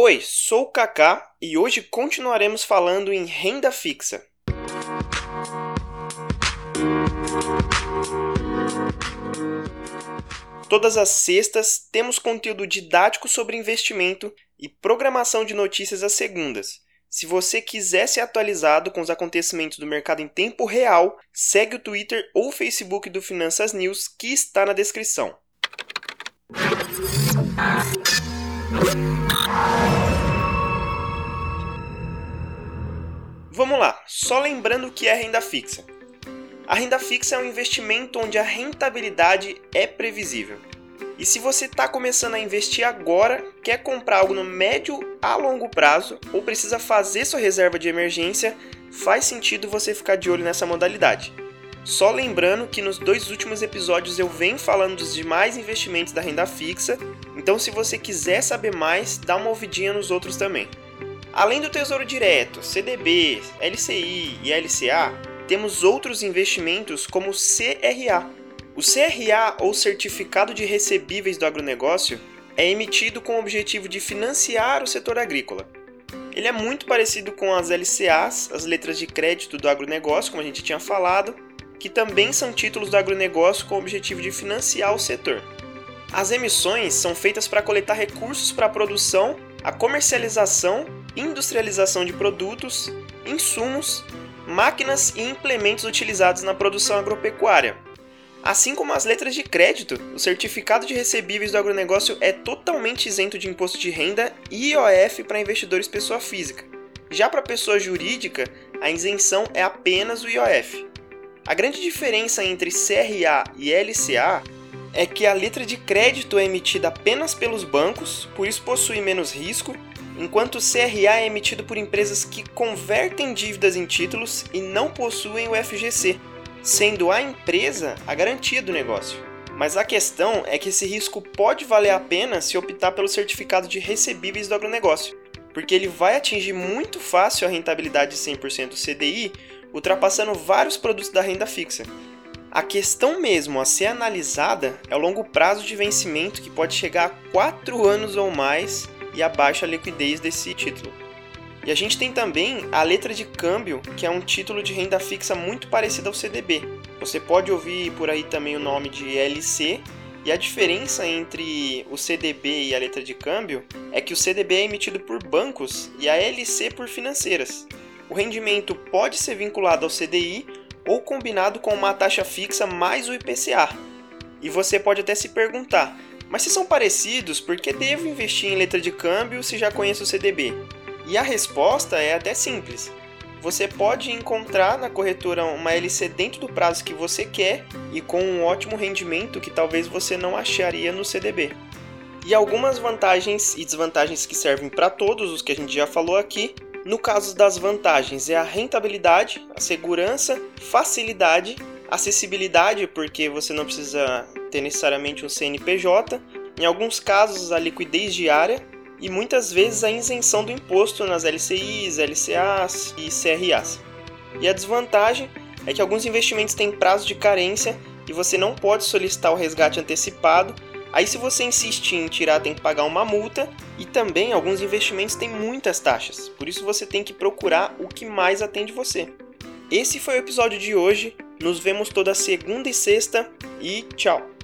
Oi, sou o Kaká e hoje continuaremos falando em renda fixa. Todas as sextas temos conteúdo didático sobre investimento e programação de notícias às segundas. Se você quiser ser atualizado com os acontecimentos do mercado em tempo real, segue o Twitter ou Facebook do Finanças News que está na descrição. Vamos lá, só lembrando o que é renda fixa. A renda fixa é um investimento onde a rentabilidade é previsível. E se você está começando a investir agora, quer comprar algo no médio a longo prazo ou precisa fazer sua reserva de emergência, faz sentido você ficar de olho nessa modalidade. Só lembrando que nos dois últimos episódios eu venho falando dos demais investimentos da renda fixa, então se você quiser saber mais, dá uma ouvidinha nos outros também. Além do Tesouro Direto, CDB, LCI e LCA, temos outros investimentos como o CRA. O CRA, ou Certificado de Recebíveis do Agronegócio, é emitido com o objetivo de financiar o setor agrícola. Ele é muito parecido com as LCAs, as letras de crédito do agronegócio, como a gente tinha falado, que também são títulos do agronegócio com o objetivo de financiar o setor. As emissões são feitas para coletar recursos para a produção, a comercialização industrialização de produtos, insumos, máquinas e implementos utilizados na produção agropecuária. Assim como as letras de crédito, o certificado de recebíveis do agronegócio é totalmente isento de imposto de renda e IOF para investidores pessoa física. Já para pessoa jurídica, a isenção é apenas o IOF. A grande diferença entre CRA e LCA é que a letra de crédito é emitida apenas pelos bancos, por isso possui menos risco enquanto o CRA é emitido por empresas que convertem dívidas em títulos e não possuem o FGC, sendo a empresa a garantia do negócio. Mas a questão é que esse risco pode valer a pena se optar pelo certificado de recebíveis do agronegócio, porque ele vai atingir muito fácil a rentabilidade de 100% CDI, ultrapassando vários produtos da renda fixa. A questão mesmo a ser analisada é o longo prazo de vencimento que pode chegar a 4 anos ou mais e a baixa liquidez desse título. E a gente tem também a letra de câmbio, que é um título de renda fixa muito parecido ao CDB. Você pode ouvir por aí também o nome de LC, e a diferença entre o CDB e a letra de câmbio é que o CDB é emitido por bancos e a LC por financeiras. O rendimento pode ser vinculado ao CDI ou combinado com uma taxa fixa mais o IPCA. E você pode até se perguntar: mas se são parecidos, por que devo investir em letra de câmbio se já conheço o CDB? E a resposta é até simples. Você pode encontrar na corretora uma LC dentro do prazo que você quer e com um ótimo rendimento que talvez você não acharia no CDB. E algumas vantagens e desvantagens que servem para todos os que a gente já falou aqui. No caso das vantagens, é a rentabilidade, a segurança, facilidade, acessibilidade, porque você não precisa ter necessariamente um CNPJ, em alguns casos a liquidez diária e muitas vezes a isenção do imposto nas LCIs, LCAs e CRAs. E a desvantagem é que alguns investimentos têm prazo de carência e você não pode solicitar o resgate antecipado. Aí, se você insistir em tirar, tem que pagar uma multa. E também alguns investimentos têm muitas taxas, por isso você tem que procurar o que mais atende você. Esse foi o episódio de hoje. Nos vemos toda segunda e sexta e tchau!